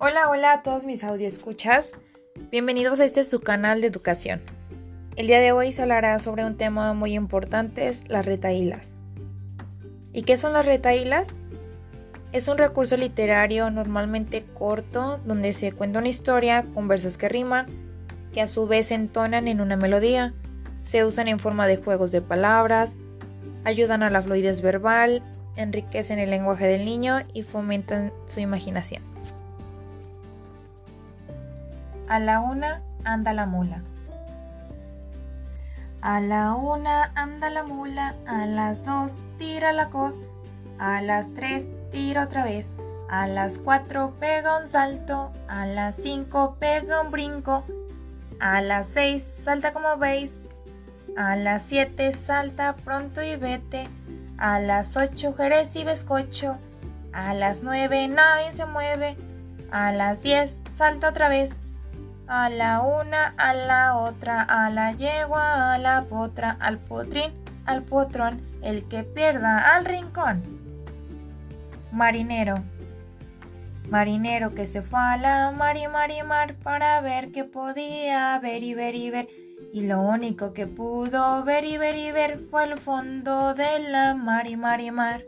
Hola, hola a todos mis escuchas. Bienvenidos a este su canal de educación. El día de hoy se hablará sobre un tema muy importante, es las retaílas. ¿Y qué son las retaílas? Es un recurso literario normalmente corto donde se cuenta una historia con versos que riman, que a su vez entonan en una melodía. Se usan en forma de juegos de palabras, ayudan a la fluidez verbal, enriquecen el lenguaje del niño y fomentan su imaginación. A la una anda la mula. A la una anda la mula, a las dos tira la col, a las tres tira otra vez, a las cuatro pega un salto, a las cinco pega un brinco, a las seis salta como veis, a las siete salta pronto y vete, a las ocho jerez y bizcocho, a las nueve nadie se mueve, a las diez salta otra vez, a la una, a la otra, a la yegua, a la potra, al potrín, al potrón, el que pierda al rincón. Marinero. Marinero que se fue a la mar y mar y mar para ver qué podía ver y ver y ver. Y lo único que pudo ver y ver y ver fue el fondo de la mar y mar y mar.